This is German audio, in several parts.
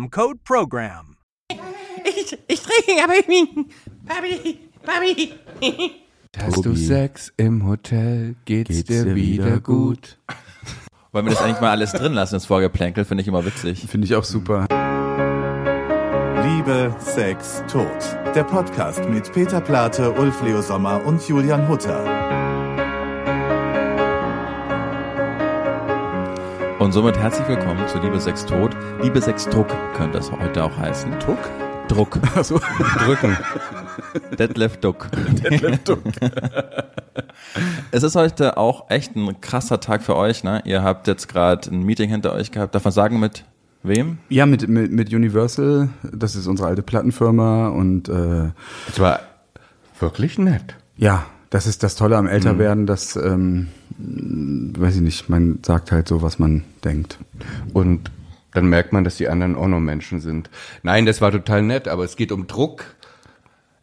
code PROGRAM. Ich, ich trinke, aber ich. Papi, Papi. Hast du. Sex im Hotel, geht's, Geht's dir, dir wieder wieder gut? Wollen wir das eigentlich mal alles drin lassen, das Vorgeplänkel, finde ich immer witzig. Finde ich auch super. Liebe, Sex, Tod. Der Podcast mit Peter Plate, Ulf Leo Sommer und Julian Hutter. Und somit herzlich willkommen zu Liebe Sex Tod. Liebe Sex Druck könnte das heute auch heißen. Druck? Druck. Achso. Drücken. Detlef Duck. Detlef Duck. Es ist heute auch echt ein krasser Tag für euch, ne? Ihr habt jetzt gerade ein Meeting hinter euch gehabt. Darf man sagen, mit wem? Ja, mit, mit, mit Universal, das ist unsere alte Plattenfirma und äh, Es war wirklich nett. ja, das ist das Tolle am Älterwerden, dass, ähm, weiß ich nicht, man sagt halt so, was man denkt. Und dann merkt man, dass die anderen auch noch Menschen sind. Nein, das war total nett, aber es geht um Druck.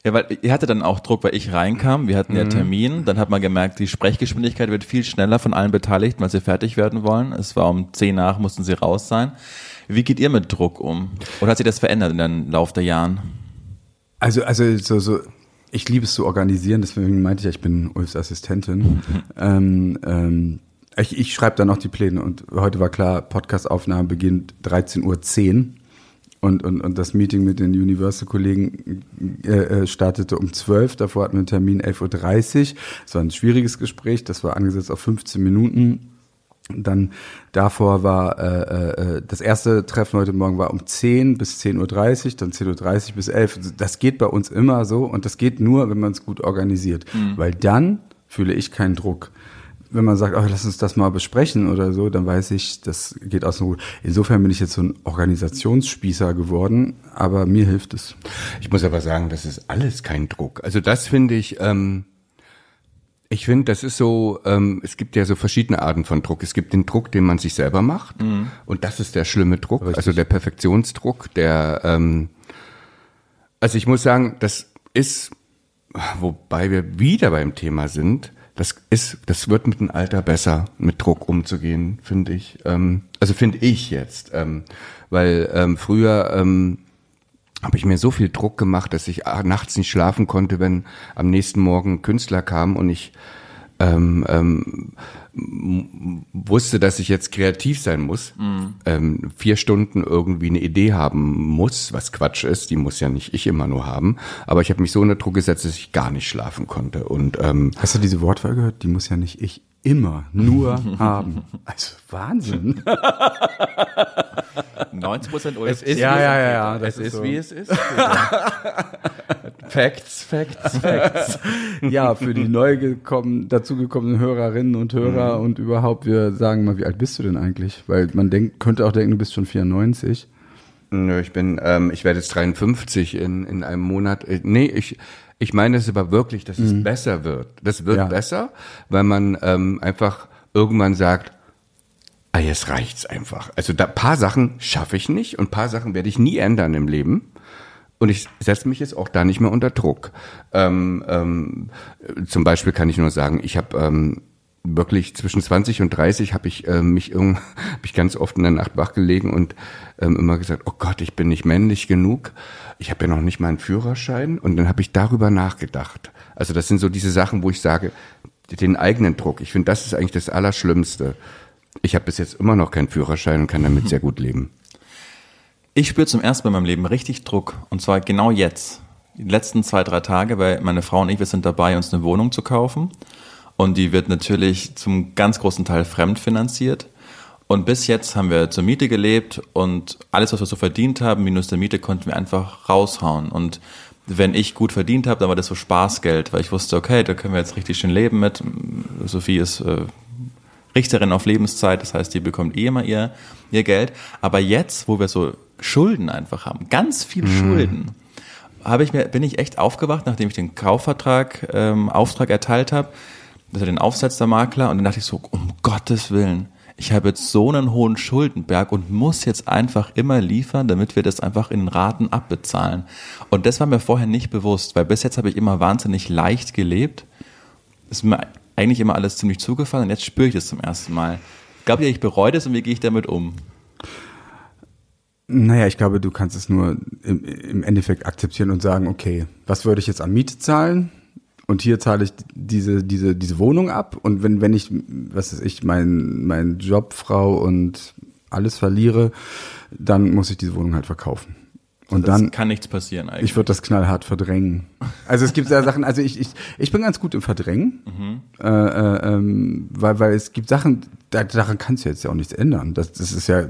Ja, weil ihr hatte dann auch Druck, weil ich reinkam. Wir hatten ja Termin. Dann hat man gemerkt, die Sprechgeschwindigkeit wird viel schneller von allen Beteiligten, weil sie fertig werden wollen. Es war um zehn nach, mussten sie raus sein. Wie geht ihr mit Druck um? Oder hat sich das verändert in den Lauf der Jahren? Also, also so, so, ich liebe es zu organisieren, deswegen meinte ich ja, ich bin Ulfs Assistentin. ähm, ähm, ich ich schreibe dann auch die Pläne und heute war klar, Podcastaufnahme beginnt 13.10 Uhr und, und, und das Meeting mit den Universal-Kollegen äh, äh, startete um 12 davor hatten wir einen Termin 11.30 Uhr. Es war ein schwieriges Gespräch, das war angesetzt auf 15 Minuten. Dann davor war äh, äh, das erste Treffen heute Morgen war um 10 bis 10.30 Uhr, dann 10.30 Uhr bis 11 Das geht bei uns immer so und das geht nur, wenn man es gut organisiert. Weil dann fühle ich keinen Druck. Wenn man sagt, oh, lass uns das mal besprechen oder so, dann weiß ich, das geht aus dem Ruhe. Insofern bin ich jetzt so ein Organisationsspießer geworden, aber mir hilft es. Ich muss aber sagen, das ist alles kein Druck. Also das finde ich, ähm, ich finde, das ist so, ähm, es gibt ja so verschiedene Arten von Druck. Es gibt den Druck, den man sich selber macht. Und das ist der schlimme Druck, also der Perfektionsdruck, der, ähm, also ich muss sagen, das ist, wobei wir wieder beim Thema sind, das ist, das wird mit dem Alter besser, mit Druck umzugehen, finde ich. Ähm, also finde ich jetzt, ähm, weil ähm, früher ähm, habe ich mir so viel Druck gemacht, dass ich ah, nachts nicht schlafen konnte, wenn am nächsten Morgen ein Künstler kam und ich ähm, ähm, wusste, dass ich jetzt kreativ sein muss, ähm, vier Stunden irgendwie eine Idee haben muss, was Quatsch ist, die muss ja nicht ich immer nur haben, aber ich habe mich so unter Druck gesetzt, dass ich gar nicht schlafen konnte und ähm, Hast du diese Wortwahl gehört? Die muss ja nicht ich immer nur haben. Also Wahnsinn. 90 Prozent Ulf. ist, Ja, wie ja, es ja, ja, das es ist ist, so. wie es ist. Facts, Facts, Facts. Ja, für die neu gekommen, dazugekommenen Hörerinnen und Hörer und überhaupt, wir sagen mal, wie alt bist du denn eigentlich? Weil man denkt, könnte auch denken, du bist schon 94. Nö, ich bin, ähm, ich werde jetzt 53 in, in einem Monat. Äh, Nee, ich, ich meine es aber wirklich, dass es besser wird. Das wird Ja. besser, weil man ähm, einfach irgendwann sagt, ah, jetzt reicht's einfach. Also da paar Sachen schaffe ich nicht und paar Sachen werde ich nie ändern im Leben. Und ich setze mich jetzt auch da nicht mehr unter Druck. Ähm, ähm, zum Beispiel kann ich nur sagen, ich habe ähm, wirklich zwischen 20 und 30 habe ich ähm, mich irgend, hab ich ganz oft in der Nacht wach gelegen und ähm, immer gesagt, oh Gott, ich bin nicht männlich genug. Ich habe ja noch nicht mal einen Führerschein. Und dann habe ich darüber nachgedacht. Also das sind so diese Sachen, wo ich sage, den eigenen Druck. Ich finde, das ist eigentlich das Allerschlimmste. Ich habe bis jetzt immer noch keinen Führerschein und kann damit sehr gut leben. Ich spüre zum ersten Mal in meinem Leben richtig Druck. Und zwar genau jetzt. Die letzten zwei, drei Tage, weil meine Frau und ich, wir sind dabei, uns eine Wohnung zu kaufen. Und die wird natürlich zum ganz großen Teil fremdfinanziert. Und bis jetzt haben wir zur Miete gelebt und alles, was wir so verdient haben, minus der Miete, konnten wir einfach raushauen. Und wenn ich gut verdient habe, dann war das so Spaßgeld, weil ich wusste, okay, da können wir jetzt richtig schön leben mit. Sophie ist äh, Richterin auf Lebenszeit, das heißt, die bekommt eh immer ihr, ihr Geld. Aber jetzt, wo wir so Schulden einfach haben, ganz viel Schulden, habe ich mir, bin ich echt aufgewacht, nachdem ich den Kaufvertrag, ähm, Auftrag erteilt habe, also den Aufsatz der Makler, und dann dachte ich so, um Gottes Willen, ich habe jetzt so einen hohen Schuldenberg und muss jetzt einfach immer liefern, damit wir das einfach in Raten abbezahlen. Und das war mir vorher nicht bewusst, weil bis jetzt habe ich immer wahnsinnig leicht gelebt. Ist mir eigentlich immer alles ziemlich zugefallen und jetzt spüre ich das zum ersten Mal. Glaubt ihr, ich bereue das und wie gehe ich damit um? Naja, ich glaube, du kannst es nur im, im Endeffekt akzeptieren und sagen, okay, was würde ich jetzt an Miete zahlen? Und hier zahle ich diese, diese, diese Wohnung ab. Und wenn, wenn ich, was weiß ich, mein, mein Job, und alles verliere, dann muss ich diese Wohnung halt verkaufen. Und das dann kann nichts passieren eigentlich. ich würde das knallhart verdrängen. Also es gibt ja Sachen, also ich, ich, ich bin ganz gut im Verdrängen, äh, äh, ähm, weil, weil es gibt Sachen, da, daran kannst du jetzt ja auch nichts ändern. Das, das ist ja,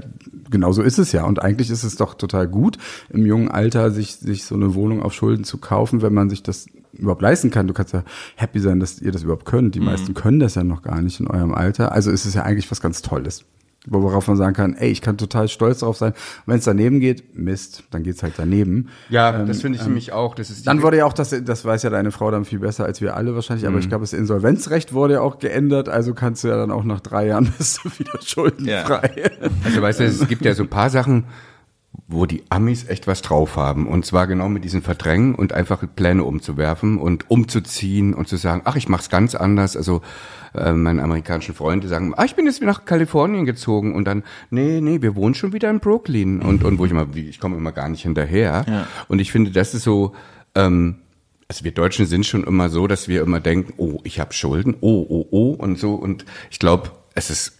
genau so ist es ja. Und eigentlich ist es doch total gut, im jungen Alter sich, sich so eine Wohnung auf Schulden zu kaufen, wenn man sich das überhaupt leisten kann. Du kannst ja happy sein, dass ihr das überhaupt könnt. Die meisten können das ja noch gar nicht in eurem Alter. Also ist es ja eigentlich was ganz Tolles. Worauf man sagen kann, ey, ich kann total stolz darauf sein. Wenn es daneben geht, Mist, dann geht's halt daneben. Ja, das finde ich nämlich auch. Das ist Dann wurde ja auch das, das weiß ja deine Frau dann viel besser als wir alle wahrscheinlich, aber ich glaube, das Insolvenzrecht wurde ja auch geändert, also kannst du ja dann auch nach drei Jahren bist du wieder schuldenfrei. Also weißt du, es gibt ja so ein paar Sachen, wo die Amis echt was drauf haben. Und zwar genau mit diesen Verdrängen und einfach Pläne umzuwerfen und umzuziehen und zu sagen, ach, ich mach's ganz anders. Also äh, meine amerikanischen Freunde sagen, ah, ich bin jetzt wieder nach Kalifornien gezogen und dann, nee, nee, wir wohnen schon wieder in Brooklyn. Und, und wo ich immer, wie, ich komme immer gar nicht hinterher. Ja. Und ich finde, das ist so, ähm, also wir Deutschen sind schon immer so, dass wir immer denken, oh, ich habe Schulden, oh, oh, oh und so. Und ich glaube, es ist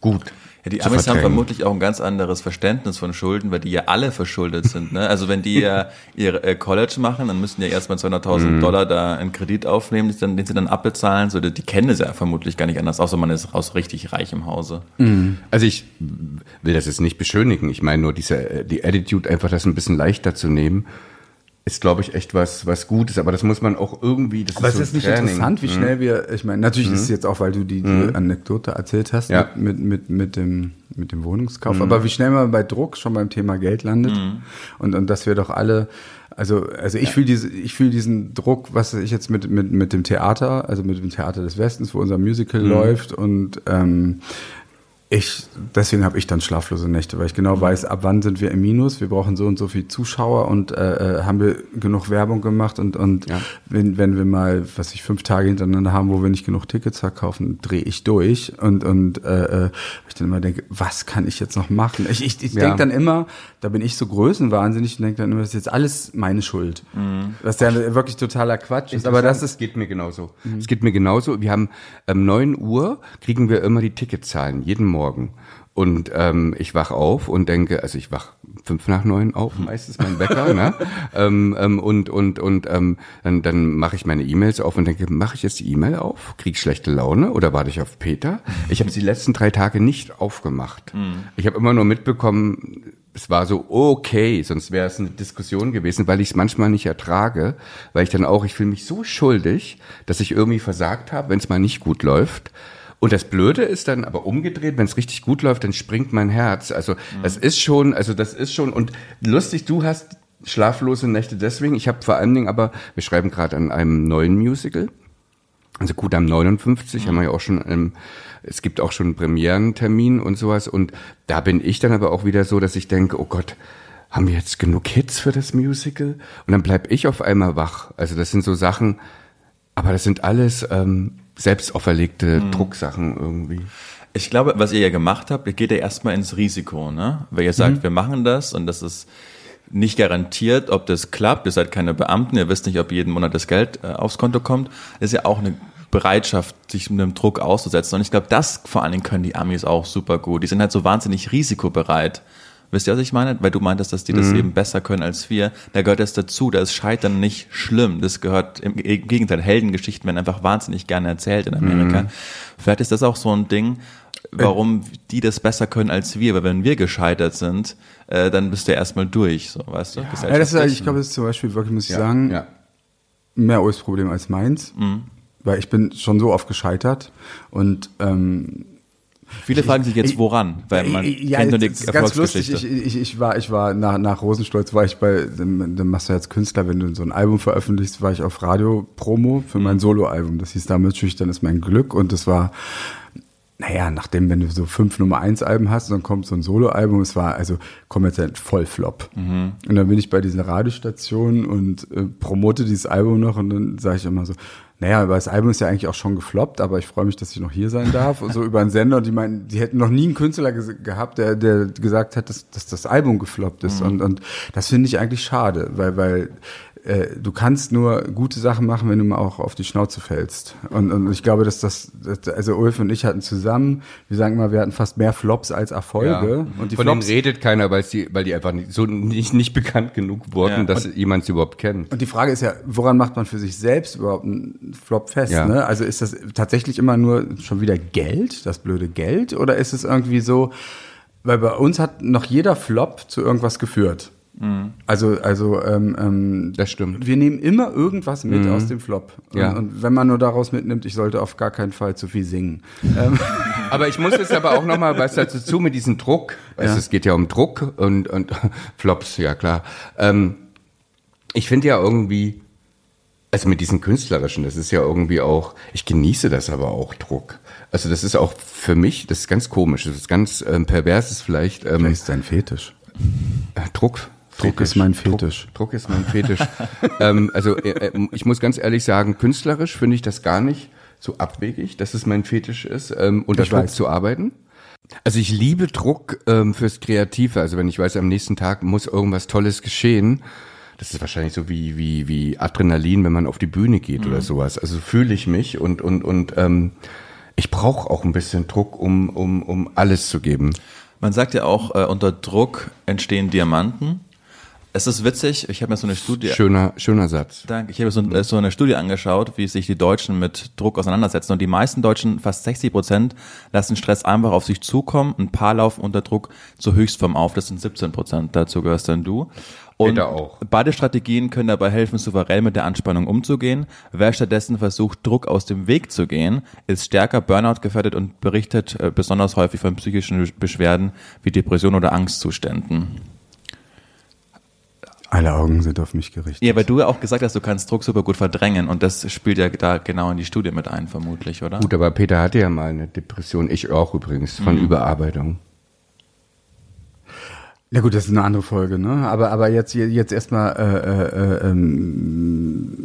gut. Ja, die Amis haben vermutlich auch ein ganz anderes Verständnis von Schulden, weil die ja alle verschuldet sind. Ne? Also wenn die ja ihr äh, College machen, dann müssen die ja erstmal 200.000 Mhm. Dollar da einen Kredit aufnehmen, den sie dann, den sie dann abbezahlen. So, die, die kennen es ja vermutlich gar nicht anders, außer man ist aus richtig reichem Hause. Also ich will das jetzt nicht beschönigen. Ich meine nur diese äh, die Attitude einfach das ein bisschen leichter zu nehmen, ist glaube ich echt was was Gutes. Aber das muss man auch irgendwie. Das Aber ist es so ist nicht Training. interessant, wie schnell wir, ich meine, natürlich ist es jetzt auch, weil du die, die Anekdote erzählt hast Ja. mit, mit, mit, dem, mit dem Wohnungskauf, aber wie schnell man bei Druck schon beim Thema Geld landet und, und dass wir doch alle, also, also ich fühle diese, ich fühle diesen Druck, was ich jetzt mit, mit, mit dem Theater, also mit dem Theater des Westens, wo unser Musical läuft und ähm, ich, deswegen habe ich dann schlaflose Nächte, weil ich genau weiß, ab wann sind wir im Minus, wir brauchen so und so viel Zuschauer und äh, äh, haben wir genug Werbung gemacht und, und Ja. wenn, wenn wir mal, was ich, fünf Tage hintereinander haben, wo wir nicht genug Tickets verkaufen, drehe ich durch und, und äh, äh, ich dann immer denke, was kann ich jetzt noch machen? Ich, ich, ich Ja. denke dann immer, da bin ich so größenwahnsinnig und denke dann immer, das ist jetzt alles meine Schuld. Was ja wirklich totaler Quatsch ist, aber das ist geht mir genauso. Es geht mir genauso. Wir haben ähm, 9 Uhr kriegen wir immer die Ticketzahlen jeden Morgen. Und ähm, ich wach auf und denke, also ich wach fünf nach neun auf, meistens mein Wecker, ne? ähm, ähm, und und und ähm, dann, dann mache ich meine E-Mails auf und denke, mache ich jetzt die E-Mail auf, krieg schlechte Laune oder warte ich auf Peter? Ich habe sie die letzten drei Tage nicht aufgemacht. Ich habe immer nur mitbekommen, es war so okay, sonst wäre es eine Diskussion gewesen, weil ich es manchmal nicht ertrage, weil ich dann auch, ich fühle mich so schuldig, dass ich irgendwie versagt habe, wenn es mal nicht gut läuft. Und das Blöde ist dann aber umgedreht, wenn es richtig gut läuft, dann springt mein Herz. Also das ist schon, also das ist schon und lustig, du hast schlaflose Nächte deswegen. Ich habe vor allen Dingen aber, wir schreiben gerade an einem neuen Musical. Also gut, am 59 haben wir ja auch schon, ähm, es gibt auch schon einen Premierentermin und sowas. Und da bin ich dann aber auch wieder so, dass ich denke, oh Gott, haben wir jetzt genug Hits für das Musical? Und dann bleib ich auf einmal wach. Also das sind so Sachen, aber das sind alles ähm, selbst auferlegte Drucksachen irgendwie. Ich glaube, was ihr ja gemacht habt, ihr geht ja erstmal ins Risiko, ne? Weil ihr sagt, wir machen das und das ist nicht garantiert, ob das klappt. Ihr seid keine Beamten, ihr wisst nicht, ob jeden Monat das Geld äh, aufs Konto kommt. Das ist ja auch eine Bereitschaft, sich mit dem Druck auszusetzen. Und ich glaube, das vor allen Dingen können die Amis auch super gut. Die sind halt so wahnsinnig risikobereit. Wisst ihr, was ich meine? Weil du meintest, dass die das eben besser können als wir. Da gehört das dazu. Da ist Scheitern nicht schlimm. Das gehört im Gegenteil. Heldengeschichten werden einfach wahnsinnig gerne erzählt in Amerika. Vielleicht ist das auch so ein Ding, warum die das besser können als wir. Weil wenn wir gescheitert sind, äh, dann bist du ja erstmal durch. So, weißt du? Ja, das ist, ich glaube, das ist zum Beispiel wirklich, muss ich sagen, ja. mehr Ulfs Problem als meins. Weil ich bin schon so oft gescheitert und ähm, Viele fragen sich jetzt, woran, weil man ja, kennt nur die das ist ganz lustig. Ich, ich, ich war, ich war nach, nach Rosenstolz war ich bei, dann machst du als Künstler, wenn du so ein Album veröffentlichst, war ich auf Radio-Promo für Mhm. mein Soloalbum. Das hieß damals Schüchtern ist mein Glück und das war, naja, nachdem, wenn du so fünf Nummer eins Alben hast, dann kommt so ein Soloalbum, es war also kommerziell voll Flop. Mhm. Und dann bin ich bei dieser Radiostation und äh, promote dieses Album noch und dann sage ich immer so, naja, aber das Album ist ja eigentlich auch schon gefloppt, aber ich freue mich, dass ich noch hier sein darf. Und so über einen Sender die meinen, die hätten noch nie einen Künstler gehabt, der, der gesagt hat, dass, dass das Album gefloppt ist. Und, und das finde ich eigentlich schade, weil, weil äh, du kannst nur gute Sachen machen, wenn du mal auch auf die Schnauze fällst. Und, und ich glaube, dass das, dass, also Ulf und ich hatten zusammen, wir sagen immer, wir hatten fast mehr Flops als Erfolge. Und die Von denen Flops redet keiner, weil, die, weil die einfach nicht, so nicht, nicht bekannt genug wurden, Ja. dass jemand sie überhaupt kennt. Und die Frage ist ja, woran macht man für sich selbst überhaupt einen Flop fest? Ja. Ne? Also ist das tatsächlich immer nur schon wieder Geld, das blöde Geld? Oder ist es irgendwie so, weil bei uns hat noch jeder Flop zu irgendwas geführt. Also, also ähm, ähm, Das stimmt. wir nehmen immer irgendwas mit aus dem Flop. Und, Ja. und wenn man nur daraus mitnimmt, ich sollte auf gar keinen Fall zu viel singen. Ähm, Aber ich muss jetzt aber auch noch mal was dazu zu mit diesem Druck. Also Ja. es geht ja um Druck und, und Flops, ja klar. Ähm, ich finde ja irgendwie, also mit diesen künstlerischen, das ist ja irgendwie auch, ich genieße das aber auch Druck. Also das ist auch für mich, das ist ganz komisch, das ist ganz ähm, perverses vielleicht. Ähm, Vielleicht ist dein Fetisch. äh, Druck. Ist mein Fetisch. Druck, Druck ist mein Fetisch. ähm, also äh, äh, ich muss ganz ehrlich sagen, künstlerisch finde ich das gar nicht so abwegig, dass es mein Fetisch ist, ähm, unter Ich Druck weiß. zu arbeiten. Also ich liebe Druck ähm, fürs Kreative. Also wenn ich weiß, am nächsten Tag muss irgendwas Tolles geschehen, das ist wahrscheinlich so wie wie wie Adrenalin, wenn man auf die Bühne geht oder sowas. Also fühle ich mich und und und ähm, ich brauche auch ein bisschen Druck, um um um alles zu geben. Man sagt ja auch, äh, unter Druck entstehen Diamanten. Es ist witzig, ich habe mir so eine Studie Schöner schöner Satz. Danke. Ich habe so, äh, so eine Studie angeschaut, wie sich die Deutschen mit Druck auseinandersetzen. Und die meisten Deutschen, fast 60 Prozent, lassen Stress einfach auf sich zukommen. Ein paar laufen unter Druck zur Höchstform auf. Das sind 17 Prozent. Dazu gehörst dann du. Und beide Strategien können dabei helfen, souverän mit der Anspannung umzugehen. Wer stattdessen versucht, Druck aus dem Weg zu gehen, ist stärker Burnout gefährdet und berichtet äh, besonders häufig von psychischen Beschwerden wie Depression oder Angstzuständen. Alle Augen sind auf mich gerichtet. Ja, weil du ja auch gesagt hast, du kannst Druck super gut verdrängen und das spielt ja da genau in die Studie mit ein, vermutlich, oder? Gut, aber Peter hatte ja mal eine Depression, ich auch übrigens, von Überarbeitung. Ja gut, das ist eine andere Folge, ne? Aber aber jetzt jetzt erstmal äh, äh, ähm,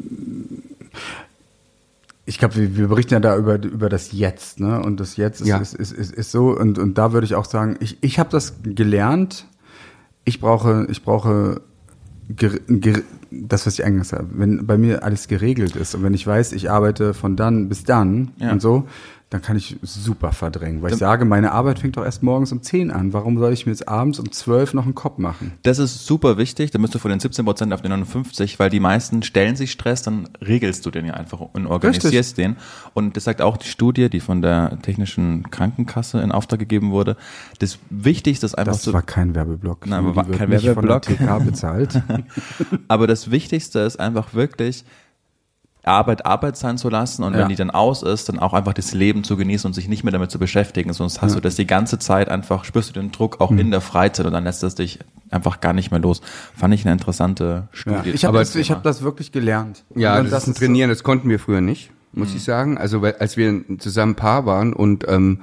ich glaube, wir, wir berichten ja da über über das Jetzt, ne? Und das Jetzt ist, Ja. ist, ist, ist, ist so und und da würde ich auch sagen, ich ich habe das gelernt. Ich brauche ich brauche das, was ich eingangs habe. Wenn bei mir alles geregelt ist und wenn ich weiß, ich arbeite von dann bis dann Ja. und so, dann kann ich super verdrängen, weil ich sage, meine Arbeit fängt doch erst morgens um 10 an. Warum soll ich mir jetzt abends um 12 noch einen Kopf machen? Das ist super wichtig, da bist du von den 17 Prozent auf die 59, weil die meisten stellen sich Stress, dann regelst du den ja einfach und organisierst den. Und das sagt auch die Studie, die von der Technischen Krankenkasse in Auftrag gegeben wurde. Das Wichtigste ist einfach Das so, war kein Werbeblock. Nein, war kein Werbeblock. Von der TK bezahlt. aber das Wichtigste ist einfach wirklich, Arbeit Arbeit sein zu lassen und Ja. wenn die dann aus ist, dann auch einfach das Leben zu genießen und sich nicht mehr damit zu beschäftigen. Sonst hast du das die ganze Zeit einfach, spürst du den Druck auch Hm. in der Freizeit und dann lässt es dich einfach gar nicht mehr los. Fand ich eine interessante ja. Studie. Ich habe das, ich hab das wirklich gelernt. Ja, Und das, ist ein Trainieren, das konnten wir früher nicht, muss ich sagen. Also weil, als wir zusammen Paar waren und ähm,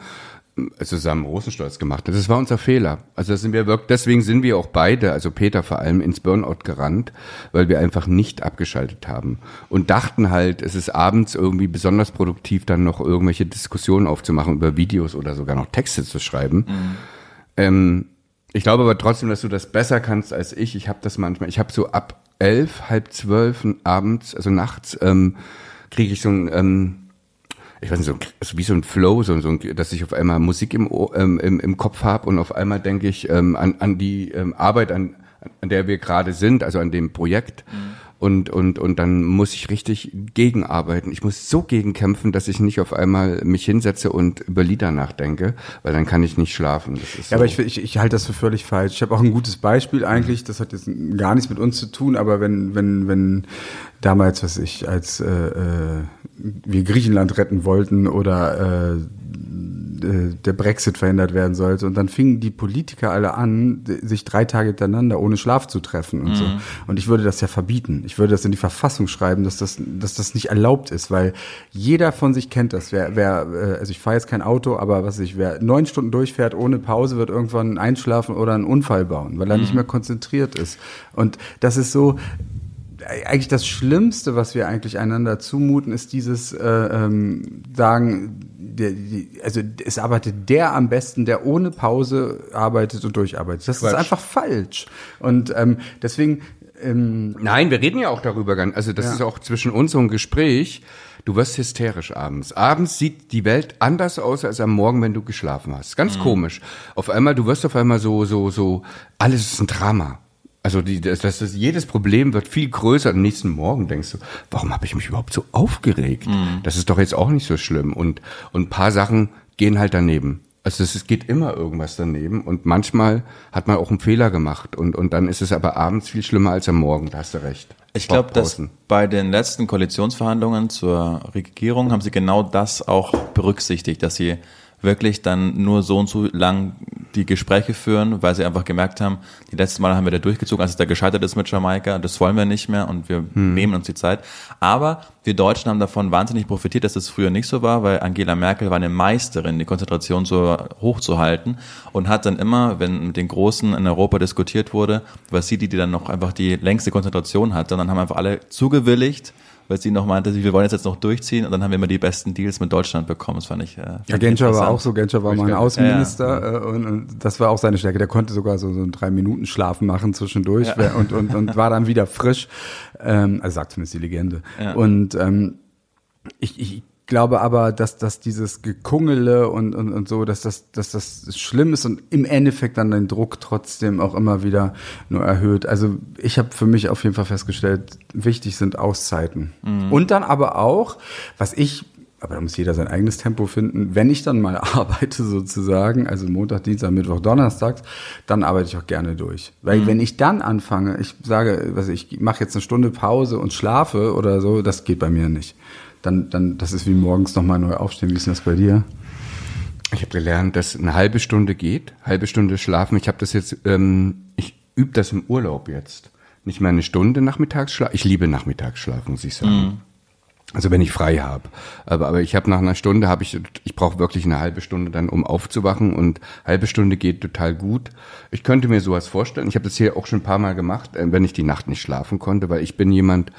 zusammen Rosenstolz gemacht das war unser Fehler. Also das sind wir wirklich, deswegen sind wir auch beide, also Peter vor allem, ins Burnout gerannt, weil wir einfach nicht abgeschaltet haben und dachten halt, es ist abends irgendwie besonders produktiv, dann noch irgendwelche Diskussionen aufzumachen über Videos oder sogar noch Texte zu schreiben. Ähm, ich glaube aber trotzdem, dass du das besser kannst als ich. Ich habe das manchmal. Ich habe so ab elf, halb zwölf abends, also nachts, ähm, kriege ich so ein, ähm, ich weiß nicht, so ein, also wie so ein Flow, so, so ein, dass ich auf einmal Musik im, ähm, im, im Kopf habe und auf einmal denke ich ähm, an, an die ähm, Arbeit, an, an der wir gerade sind, also an dem Projekt. Und, und, und dann muss ich richtig gegenarbeiten. Ich muss so gegenkämpfen, dass ich nicht auf einmal mich hinsetze und über Lieder nachdenke, weil dann kann ich nicht schlafen. Ja, aber so. ich, ich, ich halte das für völlig falsch. Ich habe auch ein gutes Beispiel eigentlich, das hat jetzt gar nichts mit uns zu tun, aber wenn, wenn, wenn damals, was ich, als äh, äh, wir Griechenland retten wollten oder äh, äh, der Brexit verhindert werden sollte. Und dann fingen die Politiker alle an, sich drei Tage hintereinander ohne Schlaf zu treffen und so. Und ich würde das ja verbieten. Ich würde das in die Verfassung schreiben, dass das, dass das nicht erlaubt ist, weil jeder von sich kennt das. Wer, wer äh, also ich fahre jetzt kein Auto, aber was ich, wer neun Stunden durchfährt ohne Pause, wird irgendwann einschlafen oder einen Unfall bauen, weil er nicht mehr konzentriert ist. Und das ist so, eigentlich das Schlimmste, was wir eigentlich einander zumuten, ist dieses äh, ähm, Sagen, der, die, also es arbeitet der am besten, der ohne Pause arbeitet und durcharbeitet. Das ist Quatsch. einfach falsch. Und ähm, deswegen ähm, Nein, wir reden ja auch darüber. Also das Ja. ist auch zwischen uns so ein Gespräch. Du wirst hysterisch abends. Abends sieht die Welt anders aus als am Morgen, wenn du geschlafen hast. Ganz komisch. Auf einmal, du wirst auf einmal so, so, so, alles ist ein Drama. Also die, das, das, das, jedes Problem wird viel größer. Am nächsten Morgen denkst du, warum habe ich mich überhaupt so aufgeregt? Das ist doch jetzt auch nicht so schlimm. Und, und ein paar Sachen gehen halt daneben. Also es, es geht immer irgendwas daneben und manchmal hat man auch einen Fehler gemacht und, und dann ist es aber abends viel schlimmer als am Morgen, da hast du recht. Ich glaube, dass bei den letzten Koalitionsverhandlungen zur Regierung haben sie genau das auch berücksichtigt, dass sie wirklich dann nur so und so lang die Gespräche führen, weil sie einfach gemerkt haben, die letzten Mal haben wir da durchgezogen, als es da gescheitert ist mit Jamaika, das wollen wir nicht mehr und wir nehmen uns die Zeit. Aber wir Deutschen haben davon wahnsinnig profitiert, dass das früher nicht so war, weil Angela Merkel war eine Meisterin, die Konzentration so hochzuhalten und hat dann immer, wenn mit den Großen in Europa diskutiert wurde, war sie die, die dann noch einfach die längste Konzentration hatte und dann haben einfach alle zugewilligt, weil sie noch meinte, wir wollen jetzt, jetzt noch durchziehen und dann haben wir immer die besten Deals mit Deutschland bekommen. Das fand ich. Äh, fand Ja, Genscher war auch so. Genscher war mal ein Ja, Außenminister äh, und, und das war auch seine Stärke. Der konnte sogar so, so einen drei Minuten Schlaf machen zwischendurch wer- und, und, und war dann wieder frisch. Ähm, also sagt zumindest die Legende. Ja. Und ähm, ich, ich glaube aber, dass, dass dieses Gekungele und, und, und so, dass das, dass das schlimm ist und im Endeffekt dann den Druck trotzdem auch immer wieder nur erhöht. Also ich habe für mich auf jeden Fall festgestellt, wichtig sind Auszeiten. Und dann aber auch, was ich aber da muss jeder sein eigenes Tempo finden. Wenn ich dann mal arbeite sozusagen, also Montag, Dienstag, Mittwoch, Donnerstags, dann arbeite ich auch gerne durch. Weil wenn ich dann anfange, ich sage, was ich mache jetzt eine Stunde Pause und schlafe oder so, das geht bei mir nicht. Dann, dann, das ist wie morgens nochmal neu aufstehen. Wie ist denn das bei dir? Ich habe gelernt, dass eine halbe Stunde geht, halbe Stunde schlafen. Ich habe das jetzt, ähm, ich übe das im Urlaub jetzt. Nicht mehr eine Stunde Nachmittagsschlaf. Ich liebe Nachmittagsschlaf, muss ich sagen. Also wenn ich frei habe. Aber, aber ich habe nach einer Stunde, habe ich, ich brauche wirklich eine halbe Stunde dann, um aufzuwachen. Und halbe Stunde geht total gut. Ich könnte mir sowas vorstellen. Ich habe das hier auch schon ein paar Mal gemacht, äh, wenn ich die Nacht nicht schlafen konnte, weil ich bin jemand,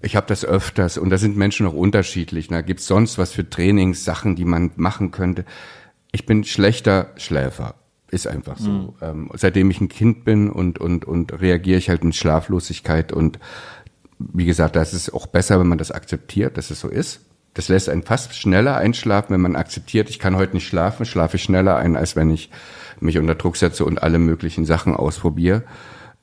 ich habe das öfters und da sind Menschen auch unterschiedlich. Da gibt's sonst was für Trainingssachen, die man machen könnte. Ich bin schlechter Schläfer. Ist einfach so. Ähm, seitdem ich ein Kind bin und, und, und reagiere ich halt mit Schlaflosigkeit und wie gesagt, das ist auch besser, wenn man das akzeptiert, dass es so ist. Das lässt einen fast schneller einschlafen, wenn man akzeptiert, ich kann heute nicht schlafen, schlafe ich schneller ein, als wenn ich mich unter Druck setze und alle möglichen Sachen ausprobiere.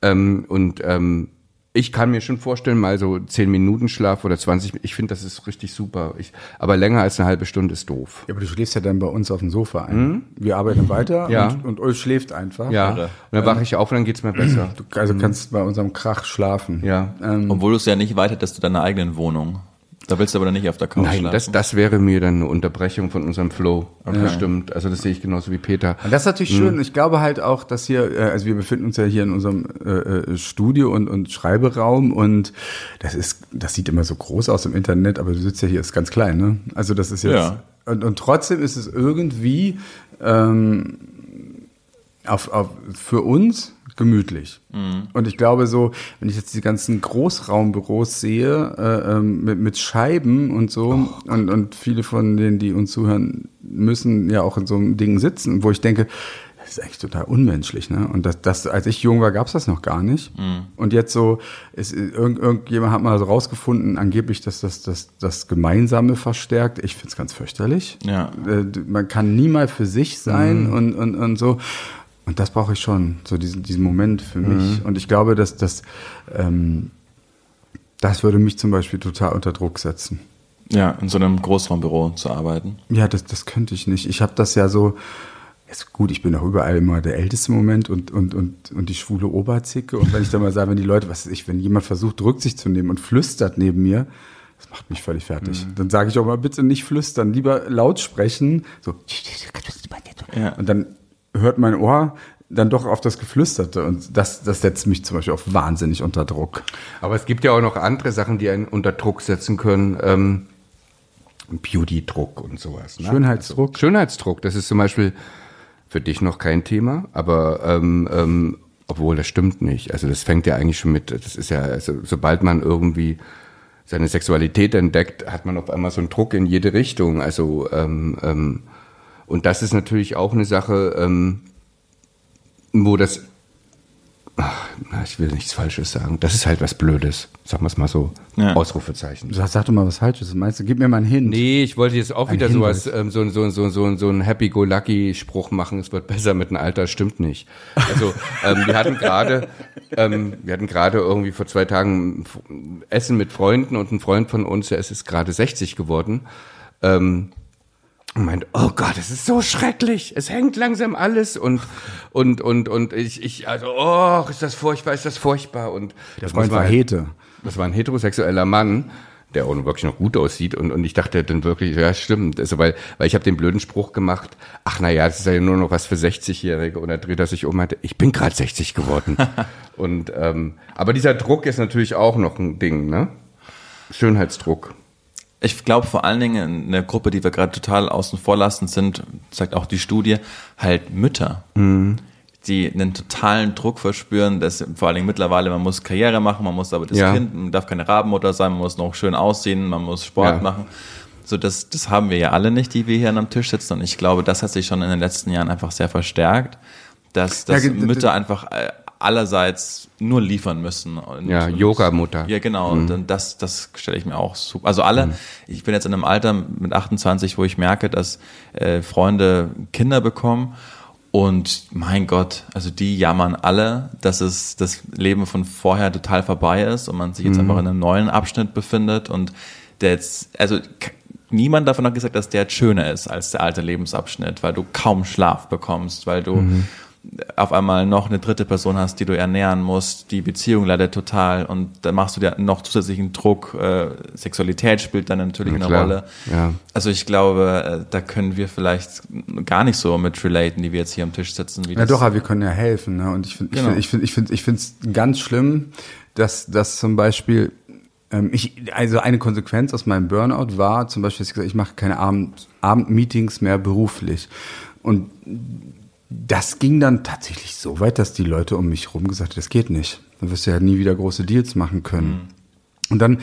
Ähm, und ähm, ich kann mir schon vorstellen, mal so zehn Minuten Schlaf oder 20, ich finde, das ist richtig super. Ich, aber länger als eine halbe Stunde ist doof. Ja, aber du schläfst ja dann bei uns auf dem Sofa ein. Wir arbeiten weiter Ja. und, und Ulf schläft einfach. Ja, und dann wache ich auf und dann geht's mir besser. Du also kannst bei unserem Krach schlafen. Ja. Ähm, Obwohl du es ja nicht weit hättest zu deiner eigenen Wohnung. Da willst du aber dann nicht auf der Couch Nein, schlafen. das, das wäre mir dann eine Unterbrechung von unserem Flow. Bestimmt. Also das sehe ich genauso wie Peter. Und das ist natürlich schön. Ich glaube halt auch, dass hier, äh, also wir befinden uns ja hier in unserem äh, äh, Studio und, und Schreiberaum und das ist, das sieht immer so groß aus im Internet, aber du sitzt ja hier, ist ganz klein, ne? Also das ist jetzt, Ja. und, und trotzdem ist es irgendwie ähm, auf, auf, für uns gemütlich. Und ich glaube so, wenn ich jetzt die ganzen Großraumbüros sehe, äh, ähm, mit, mit Scheiben und so, und, und viele von denen, die uns zuhören, müssen ja auch in so einem Ding sitzen, wo ich denke, das ist eigentlich total unmenschlich, ne? Und das, das als ich jung war, gab's das noch gar nicht. Und jetzt so, ist, irgend, irgendjemand hat mal so rausgefunden, angeblich, dass das, das, das Gemeinsame verstärkt. Ich find's ganz fürchterlich. Ja. Äh, man kann nie mal für sich sein und, und, und so. Und das brauche ich schon, so diesen, diesen Moment für mich. Und ich glaube, dass das, ähm, das würde mich zum Beispiel total unter Druck setzen. ja, in so einem Großraumbüro zu arbeiten. Ja, das, das könnte ich nicht. Ich habe das ja so, jetzt gut, ich bin auch überall immer der älteste Moment und, und, und, und die schwule Oberzicke. Und wenn ich dann mal sage, wenn die Leute, was weiß ich, wenn jemand versucht, Rücksicht zu nehmen und flüstert neben mir, Das macht mich völlig fertig. Dann sage ich auch mal, bitte nicht flüstern, lieber laut sprechen. So. Ja. Und dann hört mein Ohr dann doch auf das Geflüsterte. Und das, das setzt mich zum Beispiel auch wahnsinnig unter Druck. Aber es gibt ja auch noch andere Sachen, die einen unter Druck setzen können. Ähm, Beauty-Druck und sowas. Ne? Schönheitsdruck. Also, Schönheitsdruck, das ist zum Beispiel für dich noch kein Thema, aber ähm, ähm, obwohl das stimmt nicht. Also das fängt ja eigentlich schon mit, das ist ja, also sobald man irgendwie seine Sexualität entdeckt, hat man auf einmal so einen Druck in jede Richtung. Also ähm, ähm, und das ist natürlich auch eine Sache, ähm, wo das, ach, na, ich will nichts Falsches sagen. Das ist halt was Blödes, sagen wir es mal so. Ja. Ausrufezeichen. Sag, sag doch mal was Falsches. Meinst du, gib mir mal einen Hin. Nee, ich wollte jetzt auch Ein wieder Hinweis. sowas, ähm, so, so, so, so, so ein Happy-Go-Lucky-Spruch machen, es wird besser mit dem Alter, stimmt nicht. Also ähm, wir hatten gerade, ähm, wir hatten gerade irgendwie vor zwei Tagen Essen mit Freunden und ein Freund von uns, der ist jetzt gerade 60 geworden, ähm, und meint, oh Gott, es ist so schrecklich, es hängt langsam alles und und und und ich ich also oh, ist das furchtbar, ist das furchtbar und Der Freund war Hete. das war ein heterosexueller Mann, der auch wirklich noch gut aussieht und, und ich dachte dann wirklich, ja stimmt, also weil, weil ich habe den blöden Spruch gemacht, ach naja, das ist ja nur noch was für 60-Jährige und er dreht er sich um und meinte, ich bin gerade 60 geworden. und ähm, aber dieser Druck ist natürlich auch noch ein Ding, ne? Schönheitsdruck. Ich glaube vor allen Dingen in der Gruppe, die wir gerade total außen vor lassen, sind, sagt auch die Studie, halt Mütter. Die einen totalen Druck verspüren, dass vor allen Dingen mittlerweile, man muss Karriere machen, man muss aber das Ja. Kind, man darf keine Rabenmutter sein, man muss noch schön aussehen, man muss Sport Ja. machen. So, das, das haben wir ja alle nicht, die wir hier am Tisch sitzen. Und ich glaube, das hat sich schon in den letzten Jahren einfach sehr verstärkt, dass, dass Ja, Mütter einfach äh, allerseits nur liefern müssen. Und, Ja, und- Yoga-Mutter. Ja, genau. Und dann das, das stelle ich mir auch super. Also alle, ich bin jetzt in einem Alter mit 28, wo ich merke, dass äh, Freunde Kinder bekommen. Und mein Gott, also die jammern alle, dass es das Leben von vorher total vorbei ist und man sich jetzt einfach in einem neuen Abschnitt befindet und der jetzt, also niemand davon hat gesagt, dass der jetzt schöner ist als der alte Lebensabschnitt, weil du kaum Schlaf bekommst, weil du auf einmal noch eine dritte Person hast, die du ernähren musst, die Beziehung leidet total und dann machst du dir noch zusätzlichen Druck, äh, Sexualität spielt dann natürlich Na eine klar, Rolle. ja. Also ich glaube, äh, da können wir vielleicht gar nicht so mit relaten, die wir jetzt hier am Tisch sitzen. Wie Ja doch, aber wir können ja helfen. Ne? Und ich finde, Genau. ich finde, ich finde, ich finde, ich finde es ganz schlimm, dass, dass zum Beispiel ähm, ich, also eine Konsequenz aus meinem Burnout war zum Beispiel, dass ich gesagt, ich mache keine Abend, Abendmeetings mehr beruflich. Und das ging dann tatsächlich so weit, dass die Leute um mich herum gesagt haben, das geht nicht. Dann wirst du ja nie wieder große Deals machen können. Und dann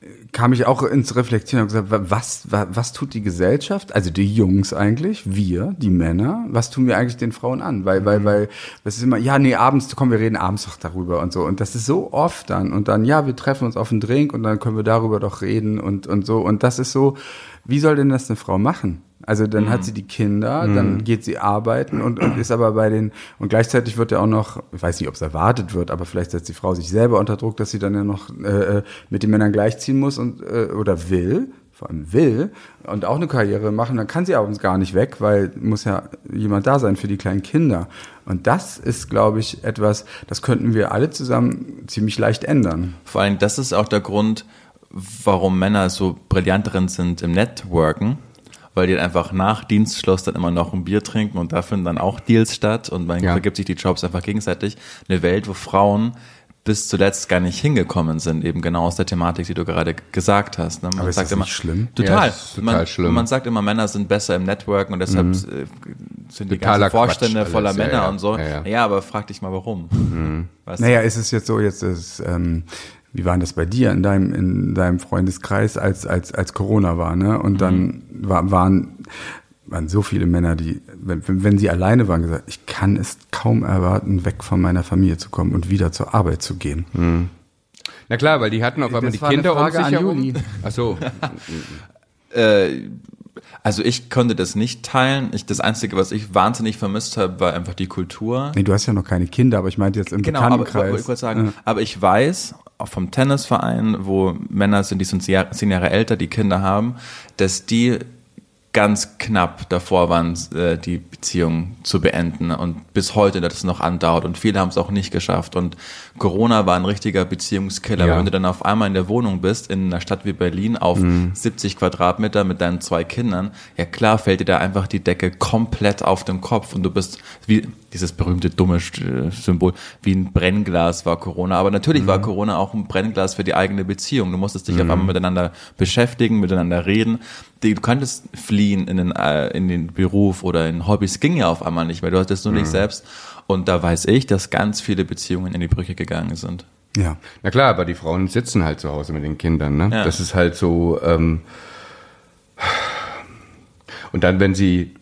äh, kam ich auch ins Reflektieren und gesagt, wa- was, wa- was tut die Gesellschaft, also die Jungs eigentlich, wir, die Männer, was tun wir eigentlich den Frauen an? Weil, weil, weil, das ist immer, ja, nee, abends, komm, wir reden abends doch darüber und so. Und das ist so oft dann. Und dann, ja, wir treffen uns auf einen Drink und dann können wir darüber doch reden und, und so. Und das ist so, wie soll denn das eine Frau machen? Also dann hat sie die Kinder, dann geht sie arbeiten und, und ist aber bei den und gleichzeitig wird ja auch noch, ich weiß nicht, ob es erwartet wird, aber vielleicht setzt die Frau sich selber unter Druck, dass sie dann ja noch äh, äh, mit den Männern gleichziehen muss und äh, oder will, vor allem will und auch eine Karriere machen, dann kann sie abends gar nicht weg, weil muss ja jemand da sein für die kleinen Kinder. Und das ist, glaube ich, etwas, das könnten wir alle zusammen ziemlich leicht ändern. Vor allem, das ist auch der Grund, warum Männer so brillant drin sind im Networken, weil die einfach nach Dienstschluss dann immer noch ein Bier trinken und da finden dann auch Deals statt und man Ja. vergibt sich die Jobs einfach gegenseitig. Eine Welt, wo Frauen bis zuletzt gar nicht hingekommen sind, eben genau aus der Thematik, die du gerade gesagt hast. Ne? Man Aber ist das nicht schlimm? Total. Ja, total man, schlimm. man sagt immer, Männer sind besser im Networken und deshalb äh, sind die Totaler ganzen Vorstände Quatsch voller alles, ja, Männer ja. und so. Ja, ja. Ja, aber frag dich mal warum. Weißt du? Naja, ist es jetzt so, jetzt ist, ähm, wie war denn das bei dir in deinem, in deinem Freundeskreis, als, als, als Corona war, ne? Und dann war, waren, waren so viele Männer, die, wenn, wenn sie alleine waren, gesagt, ich kann es kaum erwarten, weg von meiner Familie zu kommen und wieder zur Arbeit zu gehen. Na klar, weil die hatten auf einmal Das die war eine Kinder um sich an herum. Ach so. Äh, also ich konnte das nicht teilen. Ich, das Einzige, was ich wahnsinnig vermisst habe, war einfach die Kultur. Nee, du hast ja noch keine Kinder, aber ich meinte jetzt im Genau, aber ich Bekanntenkreis. wollte kurz sagen, aber ich weiß, vom Tennisverein, wo Männer sind, die sind zehn Jahre älter, die Kinder haben, dass die ganz knapp davor waren, äh, die Beziehung zu beenden. Und bis heute das noch andauert. Und viele haben es auch nicht geschafft. Und Corona war ein richtiger Beziehungskiller. Ja. Wenn du dann auf einmal in der Wohnung bist, in einer Stadt wie Berlin auf 70 Quadratmeter mit deinen zwei Kindern, ja klar fällt dir da einfach die Decke komplett auf den Kopf. Und du bist wie dieses berühmte dumme äh, Symbol, wie ein Brennglas war Corona. Aber natürlich war Corona auch ein Brennglas für die eigene Beziehung. Du musstest dich auf einmal miteinander beschäftigen, miteinander reden. Du konntest fliehen in den, äh, in den Beruf oder in Hobbys, ging ja auf einmal nicht mehr. Du hattest nur dich selbst. Und da weiß ich, dass ganz viele Beziehungen in die Brüche gegangen sind. Ja. Na klar, aber die Frauen sitzen halt zu Hause mit den Kindern. Ne? Ja. Das ist halt so. Ähm, und dann, wenn sie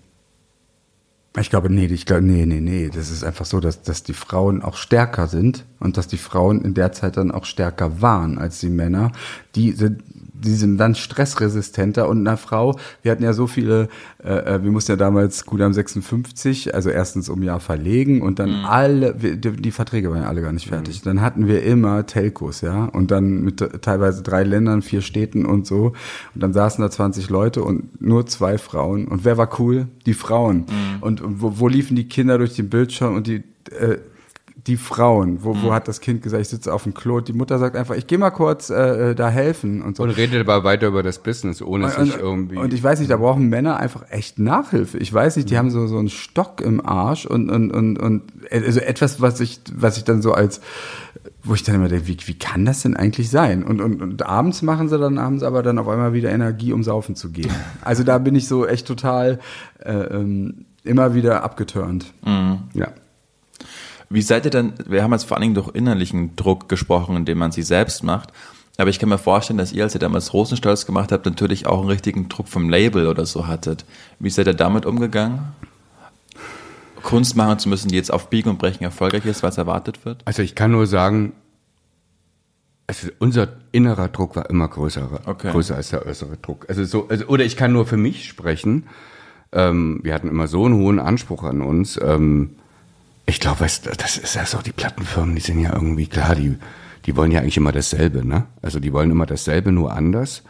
Ich glaube, nee, ich glaube, nee, nee, nee. Das ist einfach so, dass, dass die Frauen auch stärker sind und dass die Frauen in der Zeit dann auch stärker waren als die Männer. Die sind, die sind dann stressresistenter und eine Frau, wir hatten ja so viele, äh, äh, wir mussten ja damals gut am 56, also erstens um Jahr verlegen und dann alle, wir, die, die Verträge waren ja alle gar nicht fertig. Dann hatten wir immer Telcos, ja, und dann mit teilweise drei Ländern, vier Städten und so. Und dann saßen da 20 Leute und nur zwei Frauen. Und wer war cool? Die Frauen. Und wo, wo liefen die Kinder durch den Bildschirm und die äh, die Frauen, wo, wo hat das Kind gesagt, ich sitze auf dem Klo, die Mutter sagt einfach, ich gehe mal kurz äh, äh, da helfen und so. und redet aber weiter über das Business, ohne sich Und, irgendwie. und ich weiß nicht, da brauchen Männer einfach echt Nachhilfe. Ich weiß nicht, die haben so, so einen Stock im Arsch und, und, und, und also etwas, was ich, was ich dann so als, wo ich dann immer denke, wie, wie kann das denn eigentlich sein? Und, und, und abends machen sie dann, haben sie aber dann auf einmal wieder Energie, um saufen zu gehen. Also da bin ich so echt total äh, ähm, immer wieder abgeturnt. ja. Wie seid ihr denn, wir haben jetzt vor allen Dingen durch innerlichen Druck gesprochen, indem man sie selbst macht. Aber ich kann mir vorstellen, dass ihr, als ihr damals Rosenstolz gemacht habt, natürlich auch einen richtigen Druck vom Label oder so hattet. Wie seid ihr damit umgegangen? Kunst machen zu müssen, die jetzt auf Biegen und Brechen erfolgreich ist, was erwartet wird? Also ich kann nur sagen, also unser innerer Druck war immer größer, Okay. größer als der äußere Druck. Also so, also, oder ich kann nur für mich sprechen. Ähm, wir hatten immer so einen hohen Anspruch an uns. Ähm, ich glaube, weißt du, das ist ja so, die Plattenfirmen, die sind ja irgendwie klar, die, die wollen ja eigentlich immer dasselbe, ne? Also die wollen immer dasselbe, nur anders.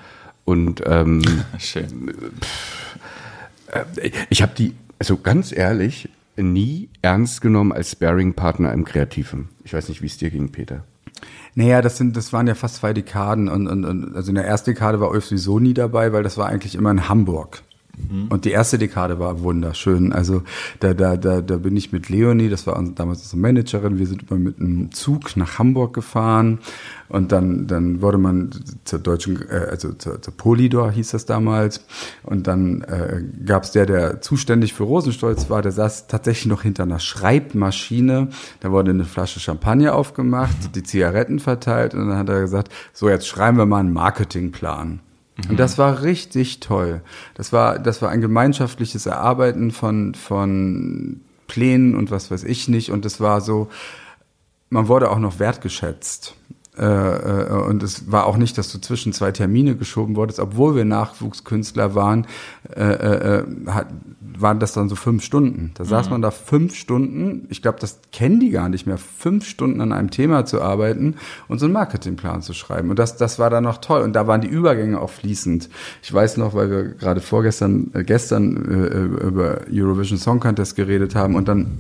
Und ähm, Schön. ich habe die, also ganz ehrlich, nie ernst genommen als Sparing-Partner im Kreativen. Ich weiß nicht, wie es dir ging, Peter. Naja, das sind, das waren ja fast zwei Dekaden und, und, und also in der ersten Dekade war Ulf sowieso nie dabei, weil das war eigentlich immer in Hamburg. Und die erste Dekade war wunderschön. Also da, da, da, da bin ich mit Leonie, das war damals unsere Managerin, wir sind immer mit einem Zug nach Hamburg gefahren und dann, dann wurde man zur deutschen, äh, also zur, zur Polydor hieß das damals. Und dann äh, gab es der, der zuständig für Rosenstolz war, der saß tatsächlich noch hinter einer Schreibmaschine. Da wurde eine Flasche Champagner aufgemacht, die Zigaretten verteilt und dann hat er gesagt, so jetzt schreiben wir mal einen Marketingplan. Und das war richtig toll. Das war, das war ein gemeinschaftliches Erarbeiten von, von Plänen und was weiß ich nicht. Und es war so, man wurde auch noch wertgeschätzt. Äh, äh, und es war auch nicht, dass du zwischen zwei Termine geschoben wurdest, obwohl wir Nachwuchskünstler waren, äh, äh, waren das dann so fünf Stunden. Da saß man da fünf Stunden, ich glaube, das kennen die gar nicht mehr, fünf Stunden an einem Thema zu arbeiten und so einen Marketingplan zu schreiben. Und das, das war dann noch toll. Und da waren die Übergänge auch fließend. Ich weiß noch, weil wir gerade vorgestern, äh, gestern über Eurovision Song Contest geredet haben und dann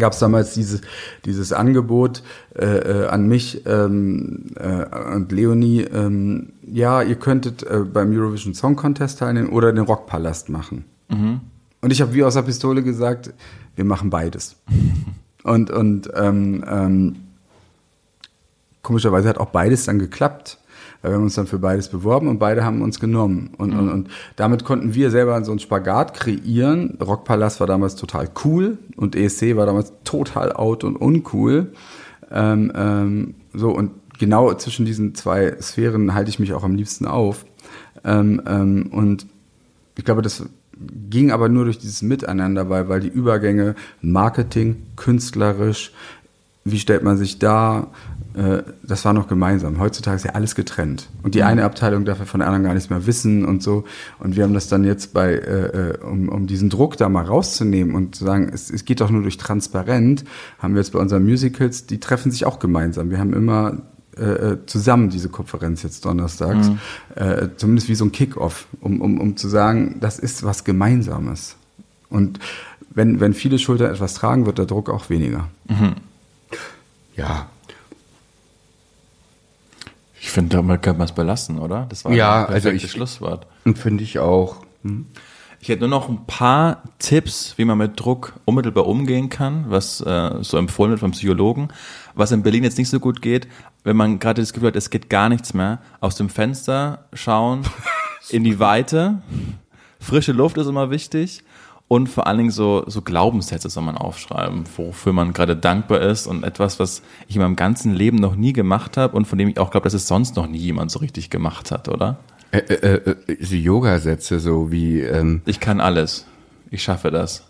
gab es damals dieses, dieses Angebot äh, äh, an mich ähm, äh, und Leonie, ähm, ja, ihr könntet äh, beim Eurovision Song Contest teilnehmen oder den Rockpalast machen. Und ich habe wie aus der Pistole gesagt, wir machen beides. Und, und ähm, ähm, komischerweise hat auch beides dann geklappt. Wir haben uns dann für beides beworben und beide haben uns genommen. Und, und, und damit konnten wir selber so einen Spagat kreieren. Rockpalast war damals total cool und ESC war damals total out und uncool. Ähm, ähm, so, und genau zwischen diesen zwei Sphären halte ich mich auch am liebsten auf. Ähm, ähm, und ich glaube, das ging aber nur durch dieses Miteinander, weil, weil die Übergänge, Marketing, künstlerisch, wie stellt man sich da, das war noch gemeinsam. Heutzutage ist ja alles getrennt. Und die eine Abteilung darf ja von der anderen gar nichts mehr wissen und so. Und wir haben das dann jetzt bei, äh, äh, um, um diesen Druck da mal rauszunehmen und zu sagen, es, es geht doch nur durch transparent, haben wir jetzt bei unseren Musicals, die treffen sich auch gemeinsam. Wir haben immer äh, zusammen, diese Konferenz jetzt donnerstags. Äh, zumindest wie so ein Kick-Off, um, um, um zu sagen, das ist was Gemeinsames. Und wenn, wenn viele Schultern etwas tragen, wird der Druck auch weniger. Ja, Ich finde, damit könnte man es belassen, oder? Das war Ja, ein also ich- Schlusswort. und finde ich auch. Ich hätte nur noch ein paar Tipps, wie man mit Druck unmittelbar umgehen kann, was äh, so empfohlen wird vom Psychologen. Was in Berlin jetzt nicht so gut geht, wenn man gerade das Gefühl hat, es geht gar nichts mehr, aus dem Fenster schauen, in die Weite. Frische Luft ist immer wichtig. Und vor allen Dingen so, so Glaubenssätze soll man aufschreiben, wofür man gerade dankbar ist und etwas, was ich in meinem ganzen Leben noch nie gemacht habe und von dem ich auch glaube, dass es sonst noch nie jemand so richtig gemacht hat, oder? Äh, äh, äh, so Yoga-Sätze, so wie, ähm, Ich kann alles. Ich schaffe das.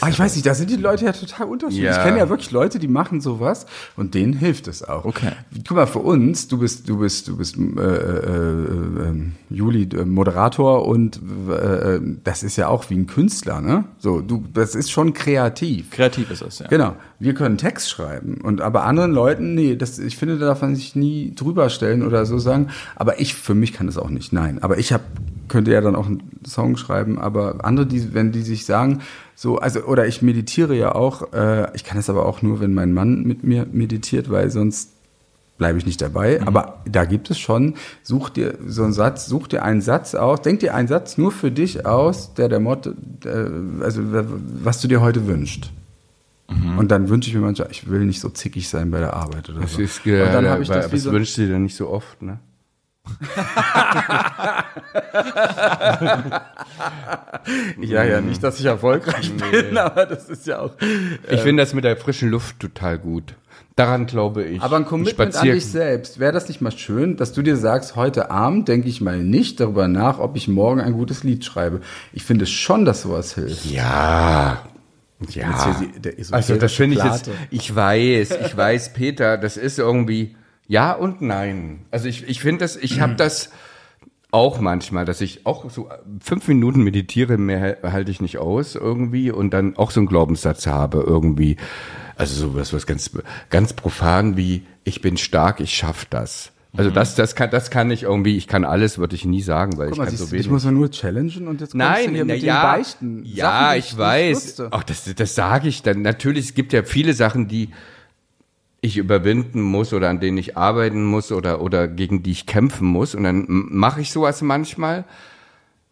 Ah, ich weiß nicht, da sind die Leute ja total unterschiedlich. Ja. Ich kenne ja wirklich Leute, die machen sowas und denen hilft es auch. Okay. Guck mal, für uns, du bist, du bist, du bist äh, äh, äh, Juli äh, Moderator und äh, das ist ja auch wie ein Künstler, ne? So, du, das ist schon kreativ. Kreativ ist es, ja. Genau. Wir können Text schreiben und aber anderen Leuten, nee, das, ich finde, da darf man sich nie drüber stellen oder so sagen. Aber ich, für mich kann das auch nicht. Nein. Aber ich hab, könnte ja dann auch einen Song schreiben. Aber andere, die, wenn die sich sagen, so, also, oder ich meditiere ja auch. Äh, ich kann es aber auch nur, wenn mein Mann mit mir meditiert, weil sonst bleibe ich nicht dabei. Aber da gibt es schon, such dir so einen Satz, such dir einen Satz aus, denk dir einen Satz nur für dich aus, der der Motto, äh, also was du dir heute wünschst. Und dann wünsche ich mir manchmal, ich will nicht so zickig sein bei der Arbeit oder das so. ist, und dann habe ich das wie das so, wünschst du dir nicht so oft, ne? ja, ja, nicht, dass ich erfolgreich bin, aber das ist ja auch. Ich finde das mit der frischen Luft total gut. Daran glaube ich. Aber ein Commitment an dich selbst, wäre das nicht mal schön, dass du dir sagst, heute Abend denke ich mal nicht darüber nach, ob ich morgen ein gutes Lied schreibe. Ich finde schon, dass sowas hilft. Ja. Ja. Also das finde ich jetzt, ich weiß, ich weiß, Peter, das ist irgendwie ja und nein. Also ich, ich finde das, ich habe das auch manchmal, dass ich auch so fünf Minuten meditiere, mehr halte ich nicht aus irgendwie und dann auch so einen Glaubenssatz habe irgendwie. Also sowas, was ganz, ganz profan wie, ich bin stark, ich schaff das. Also das, das kann, das kann ich irgendwie, ich kann alles, würde ich nie sagen, weil Guck ich mal, kann so du, wenig. ich muss man nur challengen und jetzt du Nein, hier na mit ja, den Beichten. ja, Sachen, ich nicht weiß. Ach, das, das sage ich dann. Natürlich, es gibt ja viele Sachen, die ich überwinden muss oder an denen ich arbeiten muss oder, oder gegen die ich kämpfen muss. Und dann mache ich sowas manchmal.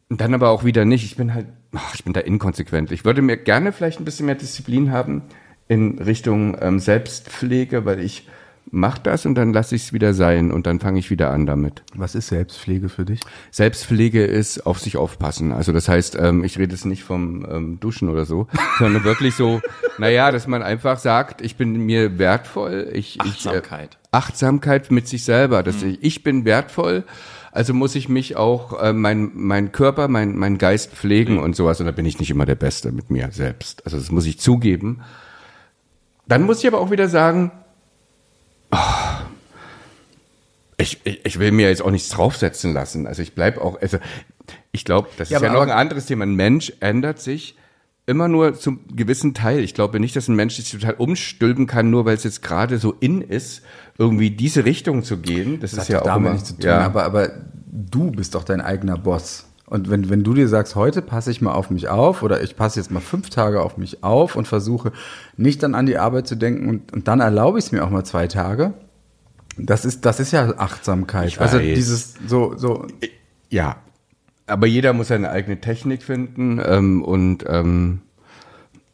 Und dann aber auch wieder nicht. Ich bin halt, ach, ich bin da inkonsequent. Ich würde mir gerne vielleicht ein bisschen mehr Disziplin haben in Richtung ähm, Selbstpflege, weil ich mache das und dann lasse ich es wieder sein und dann fange ich wieder an damit. Was ist Selbstpflege für dich? Selbstpflege ist auf sich aufpassen. Also das heißt, ähm, ich rede jetzt nicht vom ähm, Duschen oder so, sondern wirklich so, naja, dass man einfach sagt, ich bin mir wertvoll. Ich, Achtsamkeit. Ich, äh, Achtsamkeit mit sich selber. Dass ich, ich bin wertvoll. Also muss ich mich auch, äh, mein, mein Körper, mein, mein Geist pflegen und sowas. Und da bin ich nicht immer der Beste mit mir selbst. Also das muss ich zugeben. Dann muss ich aber auch wieder sagen, ich, ich, ich will mir jetzt auch nichts draufsetzen lassen. Also ich bleib auch, also ich glaube, das Ja, ist ja noch ein anderes Thema. Ein Mensch ändert sich immer nur zum gewissen Teil. Ich glaube nicht, dass ein Mensch sich total umstülpen kann, nur weil es jetzt gerade so in ist, irgendwie diese Richtung zu gehen. Das, ist hat ja auch damit immer, nichts zu tun, ja. aber, aber du bist doch dein eigener Boss. Und wenn, wenn du dir sagst, heute passe ich mal auf mich auf oder ich passe jetzt mal fünf Tage auf mich auf und versuche nicht dann an die Arbeit zu denken und, und dann erlaube ich es mir auch mal zwei Tage, das ist, das ist ja Achtsamkeit. Ich also weiß. dieses so, so, ja. Aber jeder muss seine eigene Technik finden ähm, und ähm,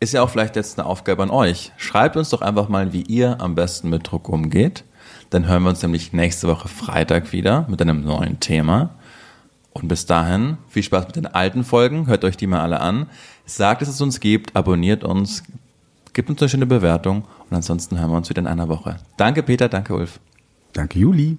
Ist ja auch vielleicht jetzt eine Aufgabe an euch. Schreibt uns doch einfach mal, wie ihr am besten mit Druck umgeht. Dann hören wir uns nämlich nächste Woche Freitag wieder mit einem neuen Thema. Und bis dahin, viel Spaß mit den alten Folgen. Hört euch die mal alle an. Sagt, dass es uns gibt. Abonniert uns. Gebt uns eine schöne Bewertung. Und ansonsten hören wir uns wieder in einer Woche. Danke, Peter. Danke, Ulf. Danke Juli.